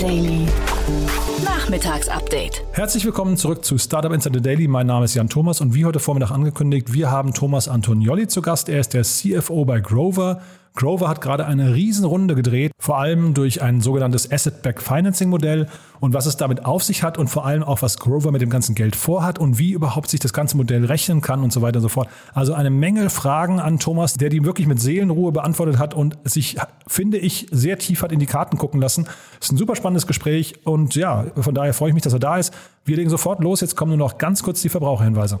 Daily. Nachmittagsupdate. Herzlich willkommen zurück zu Startup Insider Daily. Mein Name ist Jan Thomas und wie heute Vormittag angekündigt, wir haben Thomas Antonioli zu Gast. Er ist der CFO bei Grover. Grover hat gerade eine Riesenrunde gedreht, vor allem durch ein sogenanntes Asset-Backed Financing-Modell und was es damit auf sich hat und vor allem auch, was Grover mit dem ganzen Geld vorhat und wie überhaupt sich das ganze Modell rechnen kann und so weiter und so fort. Also eine Menge Fragen an Thomas, der die wirklich mit Seelenruhe beantwortet hat und sich, finde ich, sehr tief hat in die Karten gucken lassen. Es ist ein super spannendes Gespräch und ja, von daher freue ich mich, dass er da ist. Wir legen sofort los. Jetzt kommen nur noch ganz kurz die Verbraucherhinweise.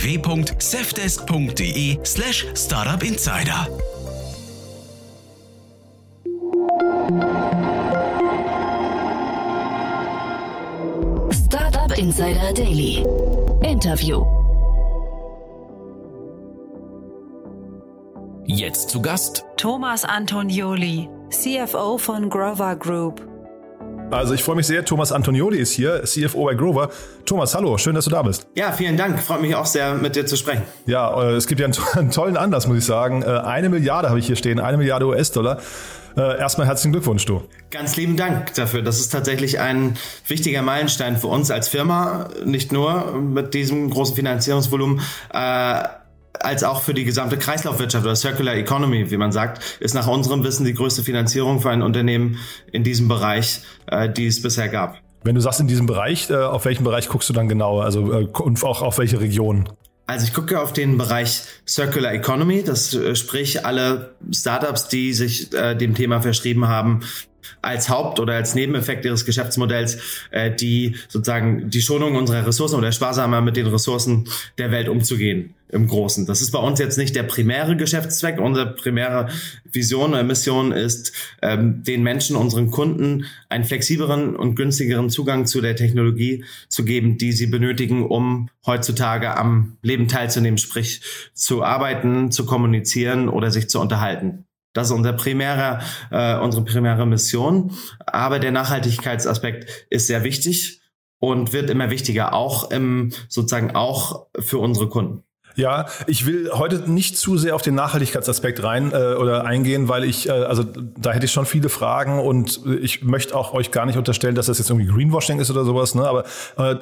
www.safdesk.de slash startupinsider. Startup Insider Daily. Interview. Jetzt zu Gast Thomas Antonioli, CFO von Grover Group. Also ich freue mich sehr. Thomas Antonioli ist hier, CFO bei Grover. Thomas, hallo, schön, dass du da bist. Ja, vielen Dank. Freut mich auch sehr, mit dir zu sprechen. Ja, äh, es gibt ja einen tollen Anlass, muss ich sagen. Äh, eine Milliarde habe ich hier stehen, eine Milliarde US-Dollar. Äh, erstmal herzlichen Glückwunsch, du. Ganz lieben Dank dafür. Das ist tatsächlich ein wichtiger Meilenstein für uns als Firma. Nicht nur mit diesem großen Finanzierungsvolumen. Äh, als auch für die gesamte Kreislaufwirtschaft oder Circular Economy, wie man sagt, ist nach unserem Wissen die größte Finanzierung für ein Unternehmen in diesem Bereich, äh, die es bisher gab. Wenn du sagst in diesem Bereich, äh, auf welchen Bereich guckst du dann genau? Also äh, und auch auf welche Region? Also ich gucke auf den Bereich Circular Economy, das äh, sprich alle Startups, die sich äh, dem Thema verschrieben haben, als Haupt- oder als Nebeneffekt ihres Geschäftsmodells äh, die sozusagen die Schonung unserer Ressourcen oder sparsamer mit den Ressourcen der Welt umzugehen im Großen. Das ist bei uns jetzt nicht der primäre Geschäftszweck. Unsere primäre Vision oder Mission ist, ähm, den Menschen, unseren Kunden, einen flexibleren und günstigeren Zugang zu der Technologie zu geben, die sie benötigen, um heutzutage am Leben teilzunehmen, sprich zu arbeiten, zu kommunizieren oder sich zu unterhalten. Das ist unser primärer, äh, unsere primäre Mission. Aber der Nachhaltigkeitsaspekt ist sehr wichtig und wird immer wichtiger, auch im, sozusagen auch für unsere Kunden. Ja, ich will heute nicht zu sehr auf den Nachhaltigkeitsaspekt rein äh, oder eingehen, weil ich, äh, also da hätte ich schon viele Fragen und ich möchte auch euch gar nicht unterstellen, dass das jetzt irgendwie Greenwashing ist oder sowas, ne? Aber äh,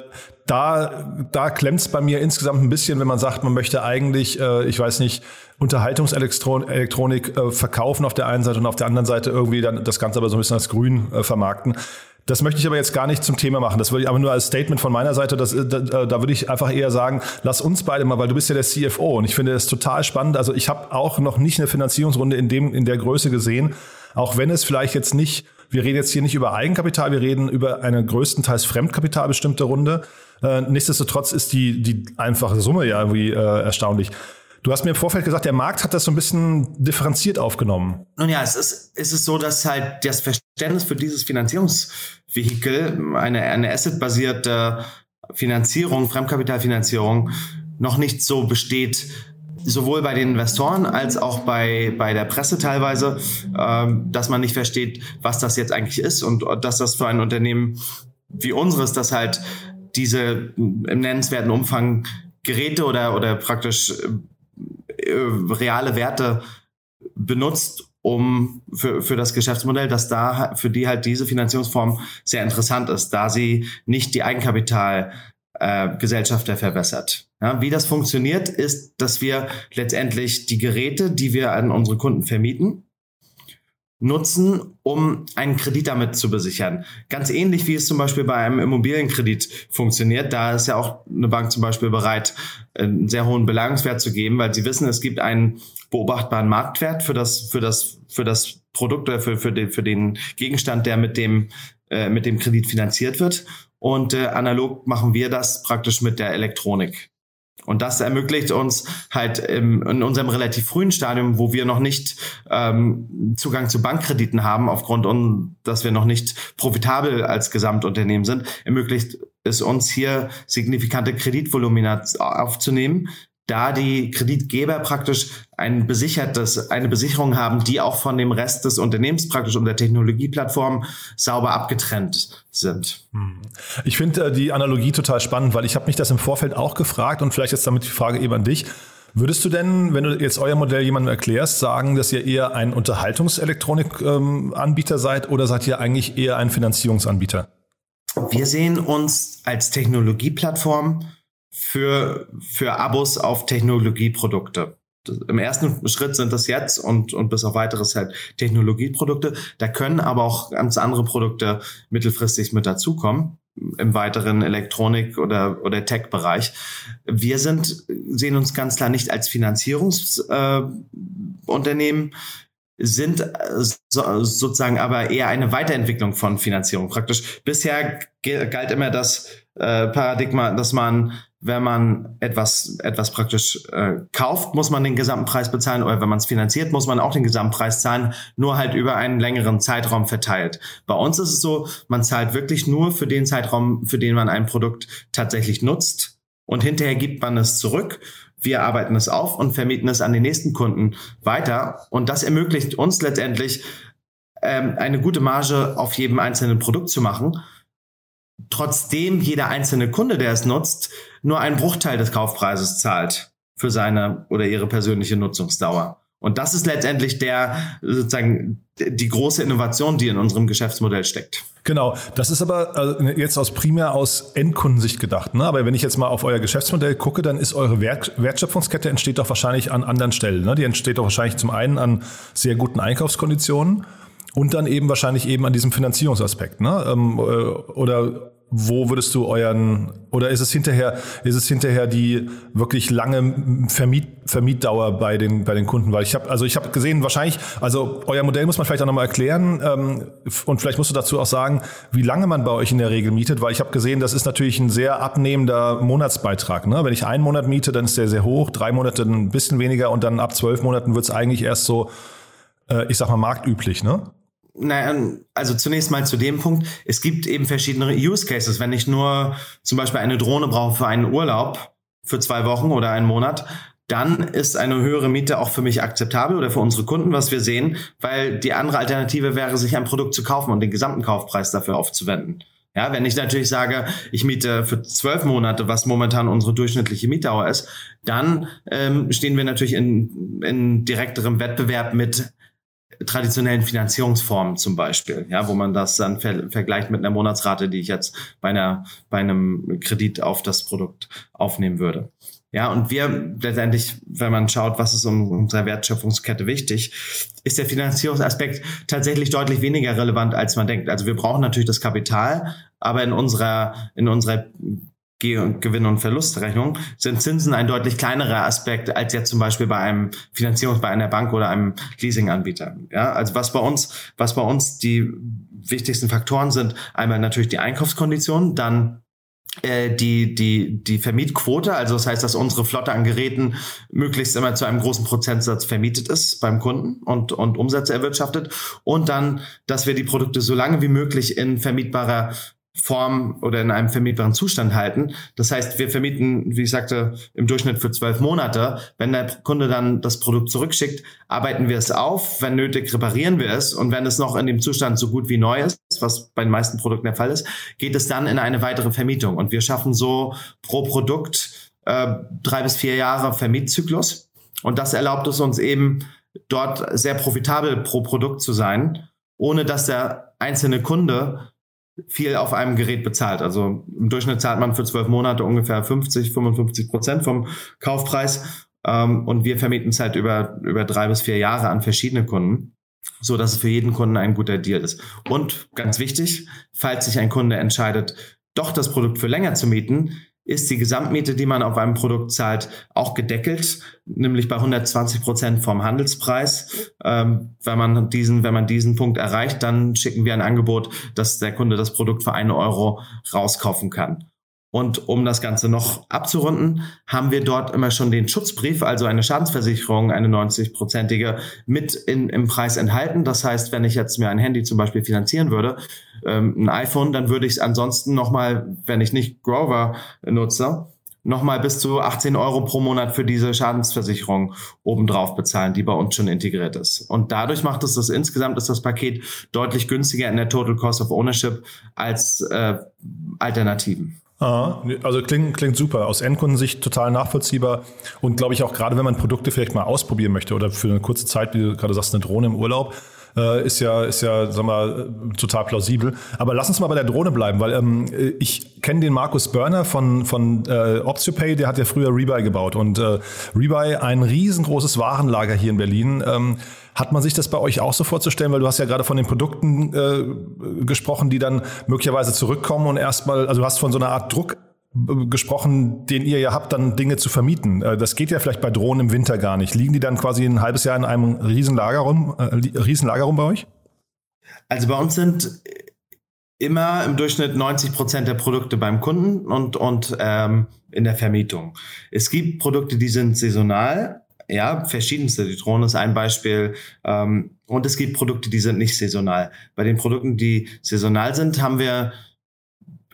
da, da klemmt es bei mir insgesamt ein bisschen, wenn man sagt, man möchte eigentlich, äh, ich weiß nicht, Unterhaltungselektronik äh, verkaufen auf der einen Seite und auf der anderen Seite irgendwie dann das Ganze aber so ein bisschen als grün äh, vermarkten. Das möchte ich aber jetzt gar nicht zum Thema machen. Das würde ich aber nur als Statement von meiner Seite, das, da, da würde ich einfach eher sagen, lass uns beide mal, weil du bist ja der CFO und ich finde das total spannend. Also ich habe auch noch nicht eine Finanzierungsrunde in dem in der Größe gesehen, auch wenn es vielleicht jetzt nicht, wir reden jetzt hier nicht über Eigenkapital, wir reden über eine größtenteils Fremdkapital bestimmte Runde. Äh, nichtsdestotrotz ist die die einfache Summe ja irgendwie äh, erstaunlich. Du hast mir im Vorfeld gesagt, der Markt hat das so ein bisschen differenziert aufgenommen. Nun ja, es ist, es ist so, dass halt das Verständnis für dieses Finanzierungsvehikel, eine, eine assetbasierte Finanzierung, Fremdkapitalfinanzierung, noch nicht so besteht, sowohl bei den Investoren als auch bei, bei der Presse teilweise, ähm, dass man nicht versteht, was das jetzt eigentlich ist und dass das für ein Unternehmen wie unseres, das halt diese im nennenswerten Umfang Geräte oder, oder praktisch äh, reale Werte benutzt, um für, für das Geschäftsmodell, dass da für die halt diese Finanzierungsform sehr interessant ist, da sie nicht die Eigenkapital äh, Gesellschafter verbessert. Ja, wie das funktioniert, ist, dass wir letztendlich die Geräte, die wir an unsere Kunden vermieten, nutzen, um einen Kredit damit zu besichern. Ganz ähnlich wie es zum Beispiel bei einem Immobilienkredit funktioniert. Da ist ja auch eine Bank zum Beispiel bereit, einen sehr hohen Belagungswert zu geben, weil sie wissen, es gibt einen beobachtbaren Marktwert für das, für das, für das Produkt oder für, für, den, für den Gegenstand, der mit dem, äh, mit dem Kredit finanziert wird. Und äh, analog machen wir das praktisch mit der Elektronik. Und das ermöglicht uns halt im, in unserem relativ frühen Stadium, wo wir noch nicht ähm, Zugang zu Bankkrediten haben, aufgrund, un, dass wir noch nicht profitabel als Gesamtunternehmen sind, ermöglicht es uns hier signifikante Kreditvolumina aufzunehmen, da die Kreditgeber praktisch ein besichertes, eine Besicherung haben, die auch von dem Rest des Unternehmens praktisch um der Technologieplattform sauber abgetrennt sind. Hm. Ich finde äh, die Analogie total spannend, weil ich habe mich das im Vorfeld auch gefragt und vielleicht ist damit die Frage eben an dich. Würdest du denn, wenn du jetzt euer Modell jemandem erklärst, sagen, dass ihr eher ein Unterhaltungselektronik-Anbieter ähm, seid oder seid ihr eigentlich eher ein Finanzierungsanbieter? Wir sehen uns als Technologieplattform für, für Abos auf Technologieprodukte. Im ersten Schritt sind das jetzt und, und bis auf weiteres halt Technologieprodukte. Da können aber auch ganz andere Produkte mittelfristig mit dazukommen im weiteren Elektronik- oder, oder Tech-Bereich. Wir sind, sehen uns ganz klar nicht als Finanzierungsunternehmen, äh, sind äh, so, sozusagen aber eher eine Weiterentwicklung von Finanzierung. Praktisch bisher galt immer das äh, Paradigma, dass man wenn man etwas, etwas praktisch äh, kauft, muss man den gesamten Preis bezahlen oder wenn man es finanziert, muss man auch den Gesamtpreis zahlen, nur halt über einen längeren Zeitraum verteilt. Bei uns ist es so, man zahlt wirklich nur für den Zeitraum, für den man ein Produkt tatsächlich nutzt und hinterher gibt man es zurück. Wir arbeiten es auf und vermieten es an den nächsten Kunden weiter und das ermöglicht uns letztendlich ähm, eine gute Marge auf jedem einzelnen Produkt zu machen trotzdem jeder einzelne Kunde, der es nutzt, nur einen Bruchteil des Kaufpreises zahlt für seine oder ihre persönliche Nutzungsdauer. Und das ist letztendlich der sozusagen die große Innovation, die in unserem Geschäftsmodell steckt. Genau, das ist aber jetzt aus primär aus Endkundensicht gedacht. Ne? Aber wenn ich jetzt mal auf euer Geschäftsmodell gucke, dann ist eure Wert Wertschöpfungskette entsteht doch wahrscheinlich an anderen Stellen. Ne? Die entsteht doch wahrscheinlich zum einen an sehr guten Einkaufskonditionen und dann eben wahrscheinlich eben an diesem Finanzierungsaspekt. Ne? Ähm, äh, oder wo würdest du euren oder ist es hinterher ist es hinterher die wirklich lange Vermiet, Vermietdauer bei den bei den Kunden weil ich habe also ich habe gesehen wahrscheinlich also euer Modell muss man vielleicht auch nochmal erklären ähm, und vielleicht musst du dazu auch sagen wie lange man bei euch in der Regel mietet weil ich habe gesehen das ist natürlich ein sehr abnehmender Monatsbeitrag ne? wenn ich einen Monat miete dann ist der sehr hoch drei Monate ein bisschen weniger und dann ab zwölf Monaten wird es eigentlich erst so äh, ich sag mal marktüblich ne naja, also zunächst mal zu dem Punkt, es gibt eben verschiedene Use Cases. Wenn ich nur zum Beispiel eine Drohne brauche für einen Urlaub für zwei Wochen oder einen Monat, dann ist eine höhere Miete auch für mich akzeptabel oder für unsere Kunden, was wir sehen, weil die andere Alternative wäre, sich ein Produkt zu kaufen und den gesamten Kaufpreis dafür aufzuwenden. Ja, wenn ich natürlich sage, ich miete für zwölf Monate, was momentan unsere durchschnittliche Mietdauer ist, dann ähm, stehen wir natürlich in, in direkterem Wettbewerb mit traditionellen Finanzierungsformen zum Beispiel, ja, wo man das dann ver vergleicht mit einer Monatsrate, die ich jetzt bei einer, bei einem Kredit auf das Produkt aufnehmen würde. Ja, und wir letztendlich, wenn man schaut, was ist um unsere Wertschöpfungskette wichtig, ist der Finanzierungsaspekt tatsächlich deutlich weniger relevant, als man denkt. Also wir brauchen natürlich das Kapital, aber in unserer, in unserer Gewinn- und Verlustrechnung sind Zinsen ein deutlich kleinerer Aspekt als jetzt zum Beispiel bei einem Finanzierungs bei einer Bank oder einem Leasinganbieter. Ja, also was bei uns, was bei uns die wichtigsten Faktoren sind, einmal natürlich die Einkaufskonditionen, dann äh, die, die, die Vermietquote, also das heißt, dass unsere Flotte an Geräten möglichst immer zu einem großen Prozentsatz vermietet ist beim Kunden und, und Umsätze erwirtschaftet und dann, dass wir die Produkte so lange wie möglich in vermietbarer Form oder in einem vermietbaren Zustand halten. Das heißt, wir vermieten, wie ich sagte, im Durchschnitt für zwölf Monate. Wenn der Kunde dann das Produkt zurückschickt, arbeiten wir es auf. Wenn nötig, reparieren wir es. Und wenn es noch in dem Zustand so gut wie neu ist, was bei den meisten Produkten der Fall ist, geht es dann in eine weitere Vermietung. Und wir schaffen so pro Produkt äh, drei bis vier Jahre Vermietzyklus. Und das erlaubt es uns eben, dort sehr profitabel pro Produkt zu sein, ohne dass der einzelne Kunde viel auf einem Gerät bezahlt. Also im Durchschnitt zahlt man für zwölf Monate ungefähr 50, 55 Prozent vom Kaufpreis. Ähm, und wir vermieten es halt über, über drei bis vier Jahre an verschiedene Kunden, so dass es für jeden Kunden ein guter Deal ist. Und ganz wichtig, falls sich ein Kunde entscheidet, doch das Produkt für länger zu mieten, ist die Gesamtmiete, die man auf einem Produkt zahlt, auch gedeckelt, nämlich bei 120 Prozent vom Handelspreis. Ähm, wenn man diesen, wenn man diesen Punkt erreicht, dann schicken wir ein Angebot, dass der Kunde das Produkt für einen Euro rauskaufen kann. Und um das Ganze noch abzurunden, haben wir dort immer schon den Schutzbrief, also eine Schadensversicherung, eine 90-prozentige, mit in, im Preis enthalten. Das heißt, wenn ich jetzt mir ein Handy zum Beispiel finanzieren würde, ähm, ein iPhone, dann würde ich es ansonsten nochmal, wenn ich nicht Grover nutze, nochmal bis zu 18 Euro pro Monat für diese Schadensversicherung obendrauf bezahlen, die bei uns schon integriert ist. Und dadurch macht es das insgesamt ist das Paket deutlich günstiger in der Total Cost of Ownership als äh, Alternativen. Aha, also klingt, klingt super. Aus Endkundensicht total nachvollziehbar. Und glaube ich auch gerade, wenn man Produkte vielleicht mal ausprobieren möchte oder für eine kurze Zeit, wie du gerade sagst, eine Drohne im Urlaub, äh, ist ja, ist ja, sag mal, total plausibel. Aber lass uns mal bei der Drohne bleiben, weil ähm, ich kenne den Markus Börner von, von äh, Optiopay, der hat ja früher Rebuy gebaut. Und äh, Rebuy, ein riesengroßes Warenlager hier in Berlin. Ähm, hat man sich das bei euch auch so vorzustellen? Weil du hast ja gerade von den Produkten äh, gesprochen, die dann möglicherweise zurückkommen und erstmal, also du hast von so einer Art Druck äh, gesprochen, den ihr ja habt, dann Dinge zu vermieten. Äh, das geht ja vielleicht bei Drohnen im Winter gar nicht. Liegen die dann quasi ein halbes Jahr in einem Riesenlager rum, äh, Riesenlager rum bei euch? Also bei uns sind immer im Durchschnitt 90 Prozent der Produkte beim Kunden und, und ähm, in der Vermietung. Es gibt Produkte, die sind saisonal, ja, verschiedenste. Die Drohne ist ein Beispiel. Ähm, und es gibt Produkte, die sind nicht saisonal. Bei den Produkten, die saisonal sind, haben wir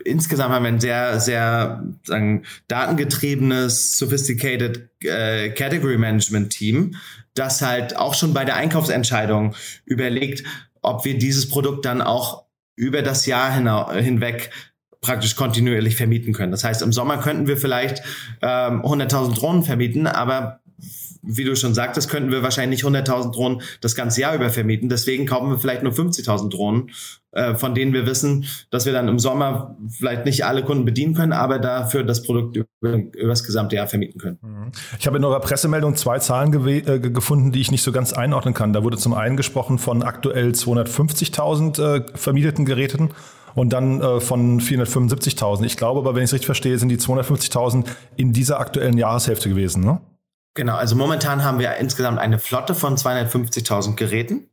insgesamt haben wir ein sehr, sehr sagen, datengetriebenes, sophisticated äh, Category Management Team, das halt auch schon bei der Einkaufsentscheidung überlegt, ob wir dieses Produkt dann auch über das Jahr hinweg praktisch kontinuierlich vermieten können. Das heißt, im Sommer könnten wir vielleicht ähm, 100.000 Drohnen vermieten, aber wie du schon sagtest, könnten wir wahrscheinlich 100.000 Drohnen das ganze Jahr über vermieten. Deswegen kaufen wir vielleicht nur 50.000 Drohnen, äh, von denen wir wissen, dass wir dann im Sommer vielleicht nicht alle Kunden bedienen können, aber dafür das Produkt über, über das gesamte Jahr vermieten können. Mhm. Ich habe in eurer Pressemeldung zwei Zahlen äh, gefunden, die ich nicht so ganz einordnen kann. Da wurde zum einen gesprochen von aktuell 250.000 äh, vermieteten Geräten und dann äh, von 475.000. Ich glaube aber, wenn ich es richtig verstehe, sind die 250.000 in dieser aktuellen Jahreshälfte gewesen, ne? Genau, also momentan haben wir insgesamt eine Flotte von 250.000 Geräten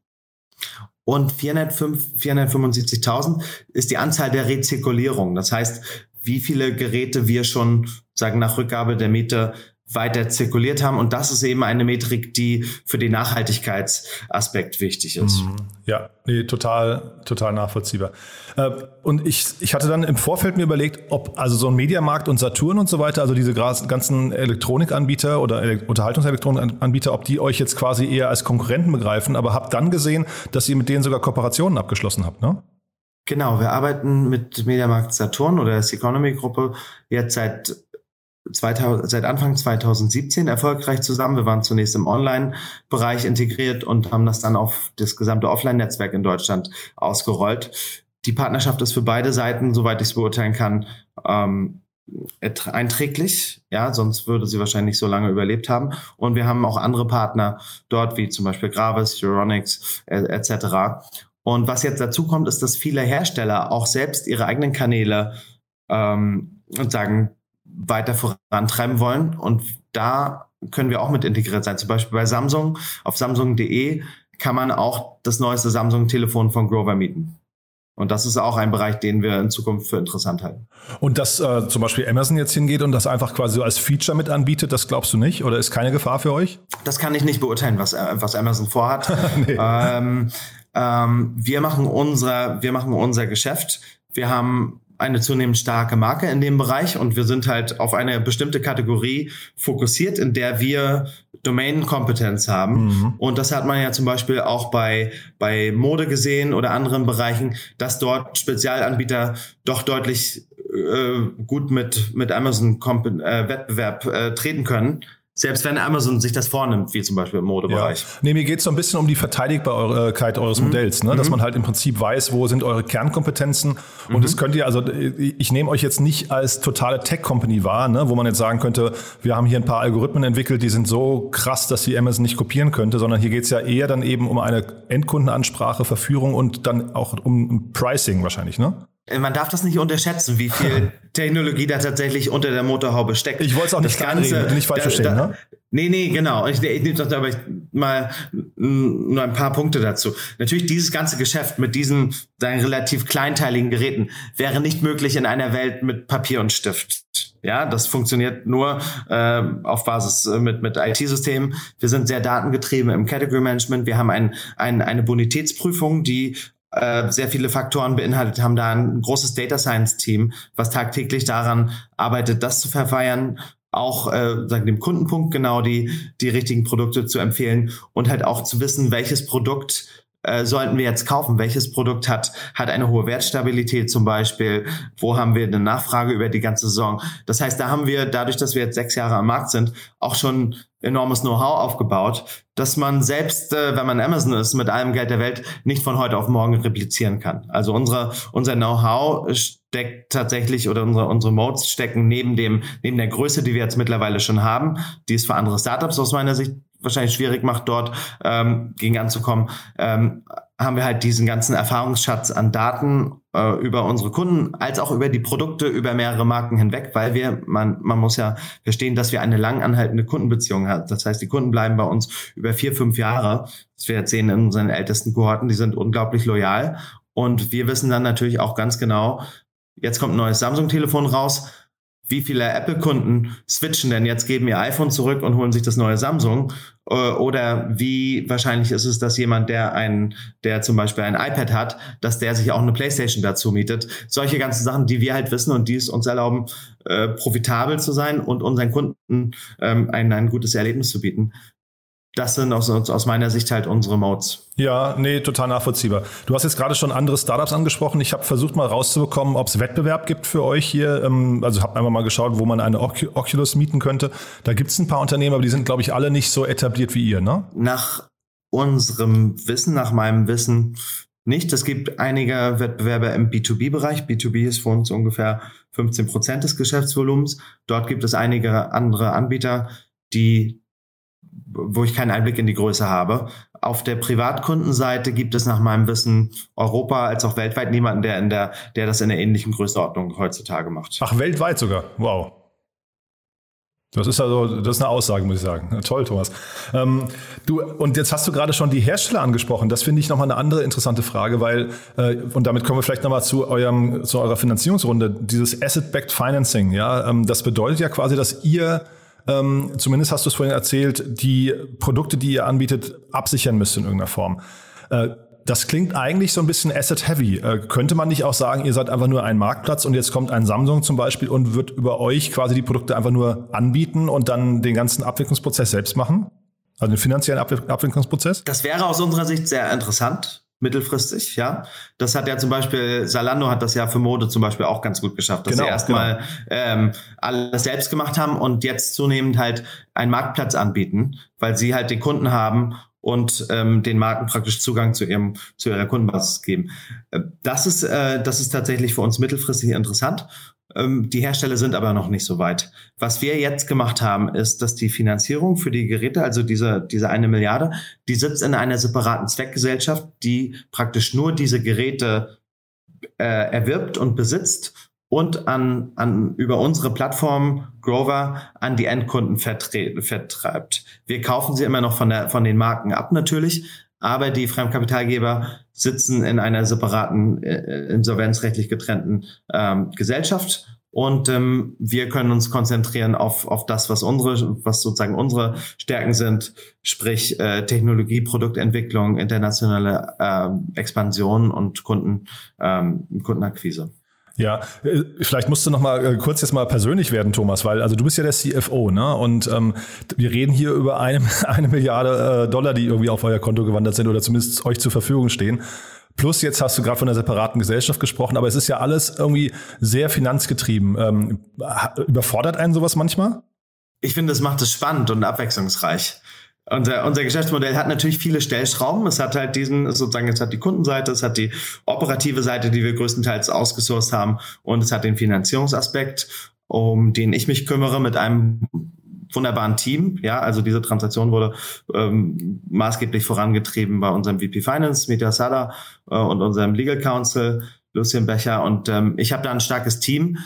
und 475.000 ist die Anzahl der Rezirkulierung. Das heißt, wie viele Geräte wir schon sagen nach Rückgabe der Miete weiter zirkuliert haben. Und das ist eben eine Metrik, die für den Nachhaltigkeitsaspekt wichtig ist. Mhm. Ja, nee, total, total nachvollziehbar. Äh, und ich, ich hatte dann im Vorfeld mir überlegt, ob also so ein Mediamarkt und Saturn und so weiter, also diese ganzen Elektronikanbieter oder Unterhaltungselektronikanbieter, ob die euch jetzt quasi eher als Konkurrenten begreifen, aber habt dann gesehen, dass ihr mit denen sogar Kooperationen abgeschlossen habt, ne? Genau, wir arbeiten mit Mediamarkt Saturn oder der Economy Gruppe jetzt seit 2000, seit Anfang 2017 erfolgreich zusammen. Wir waren zunächst im Online-Bereich integriert und haben das dann auf das gesamte Offline-Netzwerk in Deutschland ausgerollt. Die Partnerschaft ist für beide Seiten, soweit ich es beurteilen kann, ähm, einträglich, ja, sonst würde sie wahrscheinlich so lange überlebt haben. Und wir haben auch andere Partner dort, wie zum Beispiel Gravis, Euronics äh, etc. Und was jetzt dazu kommt, ist, dass viele Hersteller auch selbst ihre eigenen Kanäle ähm, und sagen, weiter vorantreiben wollen. Und da können wir auch mit integriert sein. Zum Beispiel bei Samsung. Auf samsung.de kann man auch das neueste Samsung-Telefon von Grover mieten. Und das ist auch ein Bereich, den wir in Zukunft für interessant halten. Und dass äh, zum Beispiel Amazon jetzt hingeht und das einfach quasi so als Feature mit anbietet, das glaubst du nicht? Oder ist keine Gefahr für euch? Das kann ich nicht beurteilen, was, äh, was Amazon vorhat. nee. ähm, ähm, wir machen unser, wir machen unser Geschäft. Wir haben eine zunehmend starke Marke in dem Bereich und wir sind halt auf eine bestimmte Kategorie fokussiert, in der wir Domain-Kompetenz haben. Mhm. Und das hat man ja zum Beispiel auch bei, bei Mode gesehen oder anderen Bereichen, dass dort Spezialanbieter doch deutlich äh, gut mit, mit Amazon-Wettbewerb äh, äh, treten können. Selbst wenn Amazon sich das vornimmt, wie zum Beispiel im Modebereich. Ja. Nee, mir geht es so ein bisschen um die Verteidigbarkeit eures mhm. Modells, ne? dass mhm. man halt im Prinzip weiß, wo sind eure Kernkompetenzen. Und mhm. das könnt ihr, also ich nehme euch jetzt nicht als totale Tech-Company wahr, ne? wo man jetzt sagen könnte, wir haben hier ein paar Algorithmen entwickelt, die sind so krass, dass die Amazon nicht kopieren könnte, sondern hier geht es ja eher dann eben um eine Endkundenansprache, Verführung und dann auch um Pricing wahrscheinlich, ne? Man darf das nicht unterschätzen, wie viel Technologie da tatsächlich unter der Motorhaube steckt. Ich wollte es auch nicht, Ganze, reden, nicht falsch verstehen, da, ne? Nee, nee, genau. Ich, ich nehme das aber mal nur ein paar Punkte dazu. Natürlich dieses ganze Geschäft mit diesen sagen, relativ kleinteiligen Geräten wäre nicht möglich in einer Welt mit Papier und Stift. Ja, das funktioniert nur äh, auf Basis äh, mit mit IT-Systemen. Wir sind sehr datengetrieben im Category Management. Wir haben ein, ein, eine Bonitätsprüfung, die äh, sehr viele Faktoren beinhaltet, haben da ein großes Data Science Team, was tagtäglich daran arbeitet, das zu verfeiern, auch äh, sagen dem Kundenpunkt genau die die richtigen Produkte zu empfehlen und halt auch zu wissen, welches Produkt äh, sollten wir jetzt kaufen? Welches Produkt hat, hat eine hohe Wertstabilität zum Beispiel? Wo haben wir eine Nachfrage über die ganze Saison? Das heißt, da haben wir, dadurch, dass wir jetzt sechs Jahre am Markt sind, auch schon enormes Know-how aufgebaut, dass man selbst, äh, wenn man Amazon ist, mit allem Geld der Welt nicht von heute auf morgen replizieren kann. Also unsere, unser Know-how steckt tatsächlich oder unsere, unsere Modes stecken neben dem, neben der Größe, die wir jetzt mittlerweile schon haben, die es für andere Startups aus meiner Sicht wahrscheinlich schwierig macht, dort ähm, gegen anzukommen, ähm, haben wir halt diesen ganzen Erfahrungsschatz an Daten äh, über unsere Kunden als auch über die Produkte über mehrere Marken hinweg, weil wir, man, man muss ja verstehen, dass wir eine lang anhaltende Kundenbeziehung haben. Das heißt, die Kunden bleiben bei uns über vier, fünf Jahre. Das wir jetzt sehen in unseren ältesten Kohorten, die sind unglaublich loyal. Und wir wissen dann natürlich auch ganz genau, jetzt kommt ein neues Samsung-Telefon raus wie viele Apple-Kunden switchen denn jetzt, geben ihr iPhone zurück und holen sich das neue Samsung? Äh, oder wie wahrscheinlich ist es, dass jemand, der ein, der zum Beispiel ein iPad hat, dass der sich auch eine Playstation dazu mietet? Solche ganzen Sachen, die wir halt wissen und die es uns erlauben, äh, profitabel zu sein und unseren Kunden ähm, ein, ein gutes Erlebnis zu bieten das sind aus, aus meiner Sicht halt unsere Modes. Ja, nee, total nachvollziehbar. Du hast jetzt gerade schon andere Startups angesprochen. Ich habe versucht mal rauszubekommen, ob es Wettbewerb gibt für euch hier. Ähm, also habe einfach mal geschaut, wo man eine Oculus mieten könnte. Da gibt es ein paar Unternehmen, aber die sind, glaube ich, alle nicht so etabliert wie ihr, ne? Nach unserem Wissen, nach meinem Wissen nicht. Es gibt einige Wettbewerber im B2B-Bereich. B2B ist für uns ungefähr 15 Prozent des Geschäftsvolumens. Dort gibt es einige andere Anbieter, die wo ich keinen Einblick in die Größe habe. Auf der Privatkundenseite gibt es nach meinem Wissen Europa als auch weltweit niemanden, der in der, der das in der ähnlichen Größenordnung heutzutage macht. Ach, weltweit sogar. Wow. Das ist also, das ist eine Aussage, muss ich sagen. Toll, Thomas. Ähm, du, und jetzt hast du gerade schon die Hersteller angesprochen. Das finde ich nochmal eine andere interessante Frage, weil, äh, und damit kommen wir vielleicht nochmal zu eurem, zu eurer Finanzierungsrunde. Dieses Asset-Backed Financing, ja, ähm, das bedeutet ja quasi, dass ihr ähm, zumindest hast du es vorhin erzählt, die Produkte, die ihr anbietet, absichern müsst in irgendeiner Form. Äh, das klingt eigentlich so ein bisschen asset-heavy. Äh, könnte man nicht auch sagen, ihr seid einfach nur ein Marktplatz und jetzt kommt ein Samsung zum Beispiel und wird über euch quasi die Produkte einfach nur anbieten und dann den ganzen Abwicklungsprozess selbst machen? Also den finanziellen Abwicklungsprozess? Das wäre aus unserer Sicht sehr interessant mittelfristig, ja. Das hat ja zum Beispiel, Salando hat das ja für Mode zum Beispiel auch ganz gut geschafft, dass genau, sie erstmal genau. ähm, alles selbst gemacht haben und jetzt zunehmend halt einen Marktplatz anbieten, weil sie halt den Kunden haben und ähm, den Marken praktisch Zugang zu ihrem zu ihrer Kundenbasis geben. Äh, das ist äh, das ist tatsächlich für uns mittelfristig interessant die Hersteller sind aber noch nicht so weit. Was wir jetzt gemacht haben, ist, dass die Finanzierung für die Geräte, also diese, diese eine Milliarde, die sitzt in einer separaten Zweckgesellschaft, die praktisch nur diese Geräte äh, erwirbt und besitzt und an, an über unsere Plattform Grover an die Endkunden vertreibt. Wir kaufen sie immer noch von, der, von den Marken ab natürlich, aber die Fremdkapitalgeber sitzen in einer separaten, äh, insolvenzrechtlich getrennten ähm, Gesellschaft und ähm, wir können uns konzentrieren auf, auf das, was unsere, was sozusagen unsere Stärken sind, sprich äh, Technologie, Produktentwicklung, internationale äh, Expansion und Kunden, ähm, Kundenakquise. Ja, äh, vielleicht musst du noch mal äh, kurz jetzt mal persönlich werden, Thomas, weil also du bist ja der CFO, ne? Und ähm, wir reden hier über eine, eine Milliarde äh, Dollar, die irgendwie auf euer Konto gewandert sind oder zumindest euch zur Verfügung stehen. Plus jetzt hast du gerade von einer separaten Gesellschaft gesprochen, aber es ist ja alles irgendwie sehr finanzgetrieben. Ähm, überfordert einen sowas manchmal? Ich finde, es macht es spannend und abwechslungsreich. Unser, unser Geschäftsmodell hat natürlich viele Stellschrauben. Es hat halt diesen, sozusagen, es hat die Kundenseite, es hat die operative Seite, die wir größtenteils ausgesourced haben und es hat den Finanzierungsaspekt, um den ich mich kümmere mit einem wunderbaren Team. Ja, also diese Transaktion wurde ähm, maßgeblich vorangetrieben bei unserem VP Finance, Media Sada äh, und unserem Legal Counsel, Lucien Becher. Und ähm, ich habe da ein starkes Team,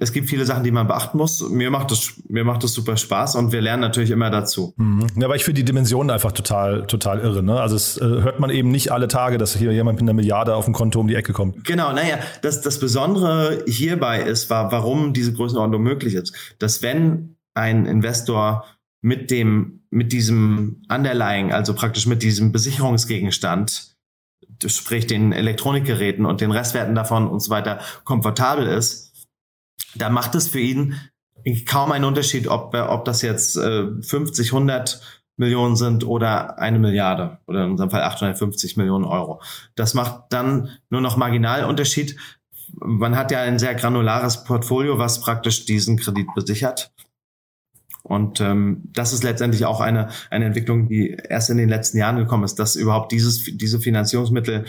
es gibt viele Sachen, die man beachten muss. Mir macht das, mir macht das super Spaß und wir lernen natürlich immer dazu. Mhm. Ja, aber ich finde die Dimensionen einfach total, total irre. Ne? Also es äh, hört man eben nicht alle Tage, dass hier jemand mit einer Milliarde auf dem Konto um die Ecke kommt. Genau, naja, das, das Besondere hierbei ist, war, warum diese Größenordnung möglich ist, dass wenn ein Investor mit dem, mit diesem Underlying, also praktisch mit diesem Besicherungsgegenstand, sprich den Elektronikgeräten und den Restwerten davon und so weiter, komfortabel ist, da macht es für ihn kaum einen Unterschied, ob, ob das jetzt äh, 50, 100 Millionen sind oder eine Milliarde oder in unserem Fall 850 Millionen Euro. Das macht dann nur noch marginal Unterschied. Man hat ja ein sehr granulares Portfolio, was praktisch diesen Kredit besichert. Und ähm, das ist letztendlich auch eine, eine Entwicklung, die erst in den letzten Jahren gekommen ist, dass überhaupt dieses, diese Finanzierungsmittel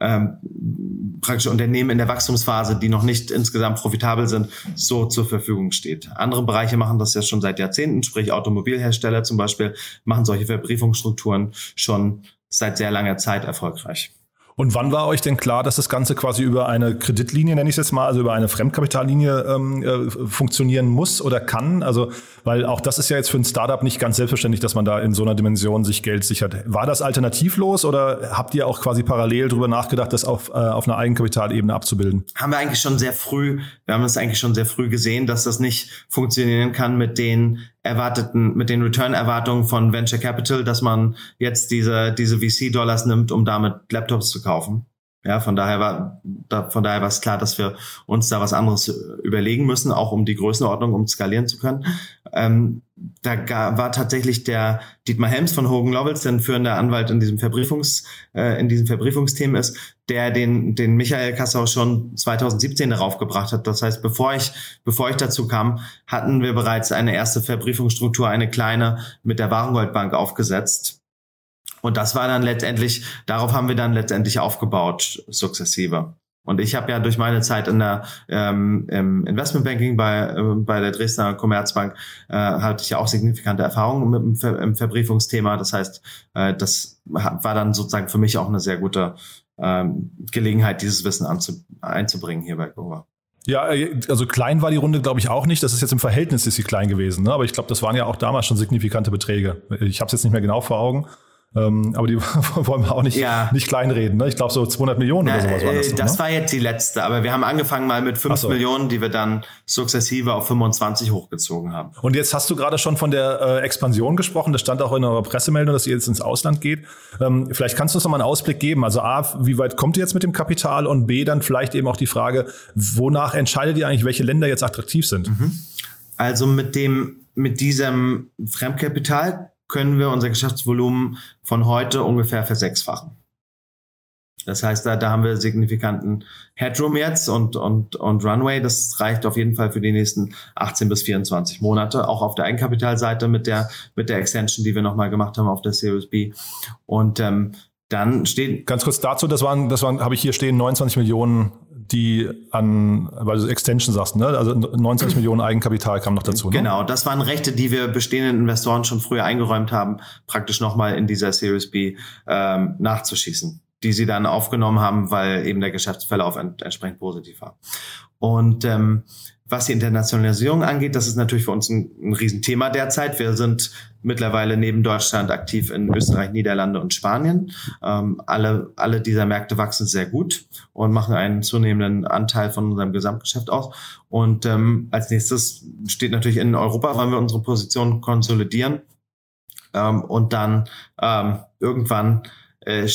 ähm, praktisch Unternehmen in der Wachstumsphase, die noch nicht insgesamt profitabel sind, so zur Verfügung steht. Andere Bereiche machen das ja schon seit Jahrzehnten, sprich Automobilhersteller zum Beispiel machen solche Verbriefungsstrukturen schon seit sehr langer Zeit erfolgreich. Und wann war euch denn klar, dass das Ganze quasi über eine Kreditlinie, nenne ich es jetzt mal, also über eine Fremdkapitallinie ähm, äh, funktionieren muss oder kann? Also, weil auch das ist ja jetzt für ein Startup nicht ganz selbstverständlich, dass man da in so einer Dimension sich Geld sichert. War das alternativlos oder habt ihr auch quasi parallel darüber nachgedacht, das auf, äh, auf einer Eigenkapitalebene abzubilden? Haben wir eigentlich schon sehr früh, wir haben es eigentlich schon sehr früh gesehen, dass das nicht funktionieren kann mit den erwarteten, mit den Return-Erwartungen von Venture Capital, dass man jetzt diese, diese VC-Dollars nimmt, um damit Laptops zu kaufen. Ja, von daher war, da, von daher war es klar, dass wir uns da was anderes überlegen müssen, auch um die Größenordnung, um skalieren zu können. Ähm, da war tatsächlich der Dietmar Helms von Hogan Lovells, der ein führender Anwalt in diesem Verbriefungs, äh, in diesem Verbriefungsthemen ist, der den, den Michael Kassau schon 2017 darauf gebracht hat. Das heißt, bevor ich, bevor ich dazu kam, hatten wir bereits eine erste Verbriefungsstruktur, eine kleine mit der Warengoldbank aufgesetzt und das war dann letztendlich, darauf haben wir dann letztendlich aufgebaut, sukzessive. Und ich habe ja durch meine Zeit in der ähm, im Investmentbanking bei äh, bei der Dresdner Commerzbank äh, hatte ich ja auch signifikante Erfahrungen mit dem Ver im Verbriefungsthema. Das heißt, äh, das war dann sozusagen für mich auch eine sehr gute ähm, Gelegenheit, dieses Wissen einzubringen hier bei Gova. Ja, äh, also klein war die Runde, glaube ich, auch nicht. Das ist jetzt im Verhältnis ist sie klein gewesen. Ne? Aber ich glaube, das waren ja auch damals schon signifikante Beträge. Ich habe es jetzt nicht mehr genau vor Augen. Ähm, aber die wollen wir auch nicht, ja. nicht kleinreden. Ne? Ich glaube, so 200 Millionen Na, oder sowas war das. Äh, das ne? war jetzt die letzte, aber wir haben angefangen mal mit 5 so. Millionen, die wir dann sukzessive auf 25 hochgezogen haben. Und jetzt hast du gerade schon von der äh, Expansion gesprochen. Das stand auch in eurer Pressemeldung, dass ihr jetzt ins Ausland geht. Ähm, vielleicht kannst du uns noch mal einen Ausblick geben. Also A, wie weit kommt ihr jetzt mit dem Kapital? Und B, dann vielleicht eben auch die Frage, wonach entscheidet ihr eigentlich, welche Länder jetzt attraktiv sind? Mhm. Also mit dem, mit diesem Fremdkapital können wir unser Geschäftsvolumen von heute ungefähr versechsfachen. Das heißt, da, da haben wir signifikanten Headroom jetzt und, und, und Runway. Das reicht auf jeden Fall für die nächsten 18 bis 24 Monate, auch auf der Eigenkapitalseite mit der, mit der Extension, die wir nochmal gemacht haben auf der Series B. Und ähm, dann steht. Ganz kurz dazu, das waren, das waren, habe ich hier stehen, 29 Millionen die an, weil du Extension sagst, ne? also 29 Millionen Eigenkapital kam noch dazu. Ne? Genau, das waren Rechte, die wir bestehenden Investoren schon früher eingeräumt haben, praktisch nochmal in dieser Series B ähm, nachzuschießen, die sie dann aufgenommen haben, weil eben der Geschäftsverlauf ent entsprechend positiv war. Und ähm, was die Internationalisierung angeht, das ist natürlich für uns ein, ein Riesenthema derzeit. Wir sind mittlerweile neben Deutschland aktiv in Österreich, Niederlande und Spanien. Ähm, alle, alle dieser Märkte wachsen sehr gut und machen einen zunehmenden Anteil von unserem Gesamtgeschäft aus. Und ähm, als nächstes steht natürlich in Europa, wollen wir unsere Position konsolidieren ähm, und dann ähm, irgendwann äh,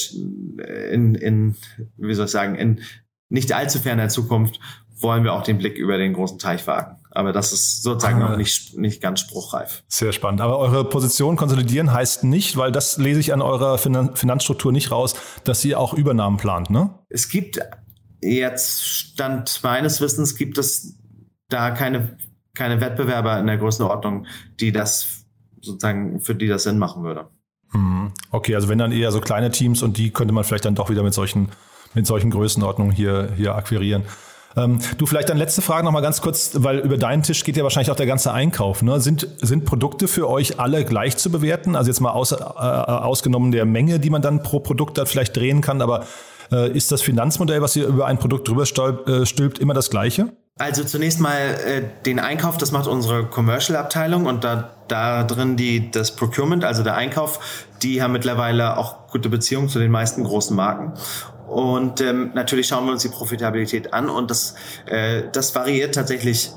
in, in, wie soll ich sagen, in nicht allzu ferner Zukunft wollen wir auch den Blick über den großen Teich wagen. Aber das ist sozusagen ah. noch nicht, nicht ganz spruchreif. Sehr spannend. Aber eure Position konsolidieren heißt nicht, weil das lese ich an eurer Finanzstruktur nicht raus, dass ihr auch Übernahmen plant, ne? Es gibt jetzt, Stand meines Wissens, gibt es da keine, keine Wettbewerber in der Größenordnung, die das sozusagen, für die das Sinn machen würde. Hm. Okay, also wenn dann eher so kleine Teams und die könnte man vielleicht dann doch wieder mit solchen, mit solchen Größenordnungen hier, hier akquirieren. Ähm, du, vielleicht dann letzte Frage nochmal ganz kurz, weil über deinen Tisch geht ja wahrscheinlich auch der ganze Einkauf. Ne? Sind, sind Produkte für euch alle gleich zu bewerten? Also jetzt mal aus, äh, ausgenommen der Menge, die man dann pro Produkt da vielleicht drehen kann, aber äh, ist das Finanzmodell, was ihr über ein Produkt drüber stülpt, äh, stülpt immer das gleiche? Also zunächst mal äh, den Einkauf, das macht unsere Commercial-Abteilung und da, da drin die, das Procurement, also der Einkauf, die haben mittlerweile auch gute Beziehungen zu den meisten großen Marken. Und ähm, natürlich schauen wir uns die Profitabilität an und das, äh, das variiert tatsächlich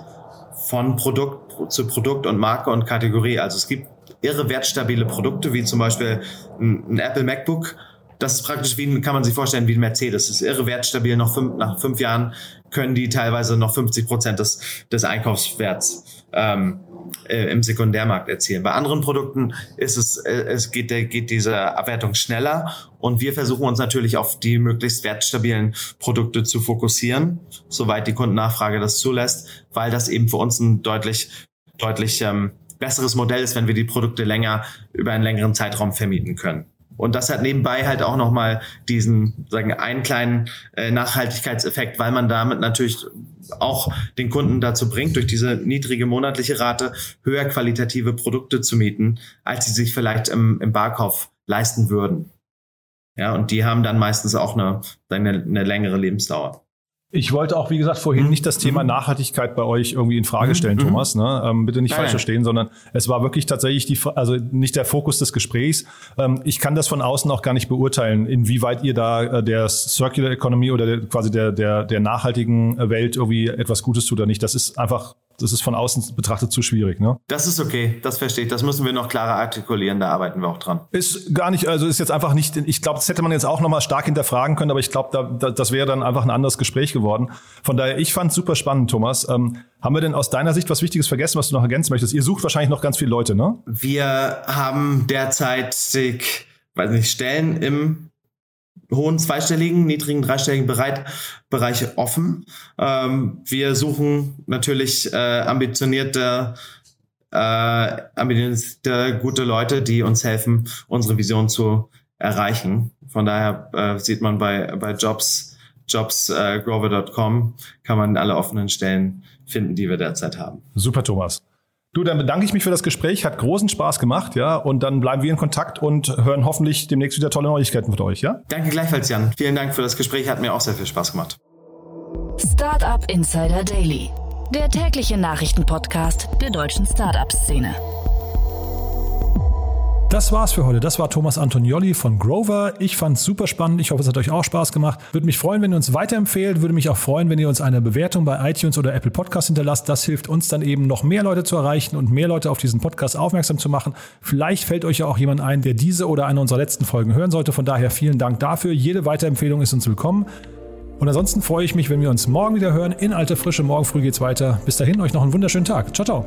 von Produkt zu Produkt und Marke und Kategorie. Also es gibt irre wertstabile Produkte, wie zum Beispiel ein, ein Apple MacBook. Das ist praktisch wie, kann man sich vorstellen, wie ein Mercedes. Das ist irre wertstabil. Noch fünf, nach fünf Jahren können die teilweise noch 50 Prozent des, des Einkaufswerts ähm, äh, im Sekundärmarkt erzielen. Bei anderen Produkten ist es, äh, es geht, geht diese Abwertung schneller und wir versuchen uns natürlich auf die möglichst wertstabilen Produkte zu fokussieren, soweit die Kundennachfrage das zulässt, weil das eben für uns ein deutlich, deutlich ähm, besseres Modell ist, wenn wir die Produkte länger über einen längeren Zeitraum vermieten können. Und das hat nebenbei halt auch nochmal diesen, sagen, einen kleinen äh, Nachhaltigkeitseffekt, weil man damit natürlich auch den Kunden dazu bringt, durch diese niedrige monatliche Rate höher qualitative Produkte zu mieten, als sie sich vielleicht im, im Barkauf leisten würden. Ja, und die haben dann meistens auch eine, eine, eine längere Lebensdauer. Ich wollte auch, wie gesagt, vorhin mhm. nicht das Thema mhm. Nachhaltigkeit bei euch irgendwie in Frage mhm. stellen. Thomas. Ne? Ähm, bitte nicht nein, falsch verstehen, sondern es war wirklich tatsächlich die, also nicht der Fokus des Gesprächs. Ähm, ich kann das von außen auch gar nicht beurteilen, inwieweit ihr da äh, der Circular Economy oder der, quasi der, der, der nachhaltigen Welt irgendwie etwas Gutes tut oder nicht. Das ist einfach das ist von außen betrachtet zu schwierig. Ne? Das ist okay, das verstehe ich. Das müssen wir noch klarer artikulieren, da arbeiten wir auch dran. Ist gar nicht, also ist jetzt einfach nicht, ich glaube, das hätte man jetzt auch nochmal stark hinterfragen können, aber ich glaube, da, da, das wäre dann einfach ein anderes Gespräch geworden. Von daher, ich fand es super spannend, Thomas. Ähm, haben wir denn aus deiner Sicht was Wichtiges vergessen, was du noch ergänzen möchtest? Ihr sucht wahrscheinlich noch ganz viele Leute, ne? Wir haben derzeit, weiß nicht, Stellen im hohen zweistelligen, niedrigen dreistelligen Bereich, Bereiche offen. Ähm, wir suchen natürlich äh, ambitionierte, äh, ambitionierte, gute Leute, die uns helfen, unsere Vision zu erreichen. Von daher äh, sieht man bei, bei Jobs, jobsgrover.com äh, kann man alle offenen Stellen finden, die wir derzeit haben. Super, Thomas. Du, dann bedanke ich mich für das Gespräch. Hat großen Spaß gemacht, ja. Und dann bleiben wir in Kontakt und hören hoffentlich demnächst wieder tolle Neuigkeiten von euch, ja? Danke gleichfalls, Jan. Vielen Dank für das Gespräch. Hat mir auch sehr viel Spaß gemacht. Startup Insider Daily. Der tägliche Nachrichtenpodcast der deutschen Startup-Szene. Das war's für heute. Das war Thomas Antonioli von Grover. Ich fand's super spannend. Ich hoffe, es hat euch auch Spaß gemacht. Würde mich freuen, wenn ihr uns weiterempfehlt. Würde mich auch freuen, wenn ihr uns eine Bewertung bei iTunes oder Apple Podcast hinterlasst. Das hilft uns dann eben noch mehr Leute zu erreichen und mehr Leute auf diesen Podcast aufmerksam zu machen. Vielleicht fällt euch ja auch jemand ein, der diese oder eine unserer letzten Folgen hören sollte. Von daher vielen Dank dafür. Jede Weiterempfehlung ist uns willkommen. Und ansonsten freue ich mich, wenn wir uns morgen wieder hören. In alte Frische. Morgen früh geht's weiter. Bis dahin euch noch einen wunderschönen Tag. Ciao, ciao.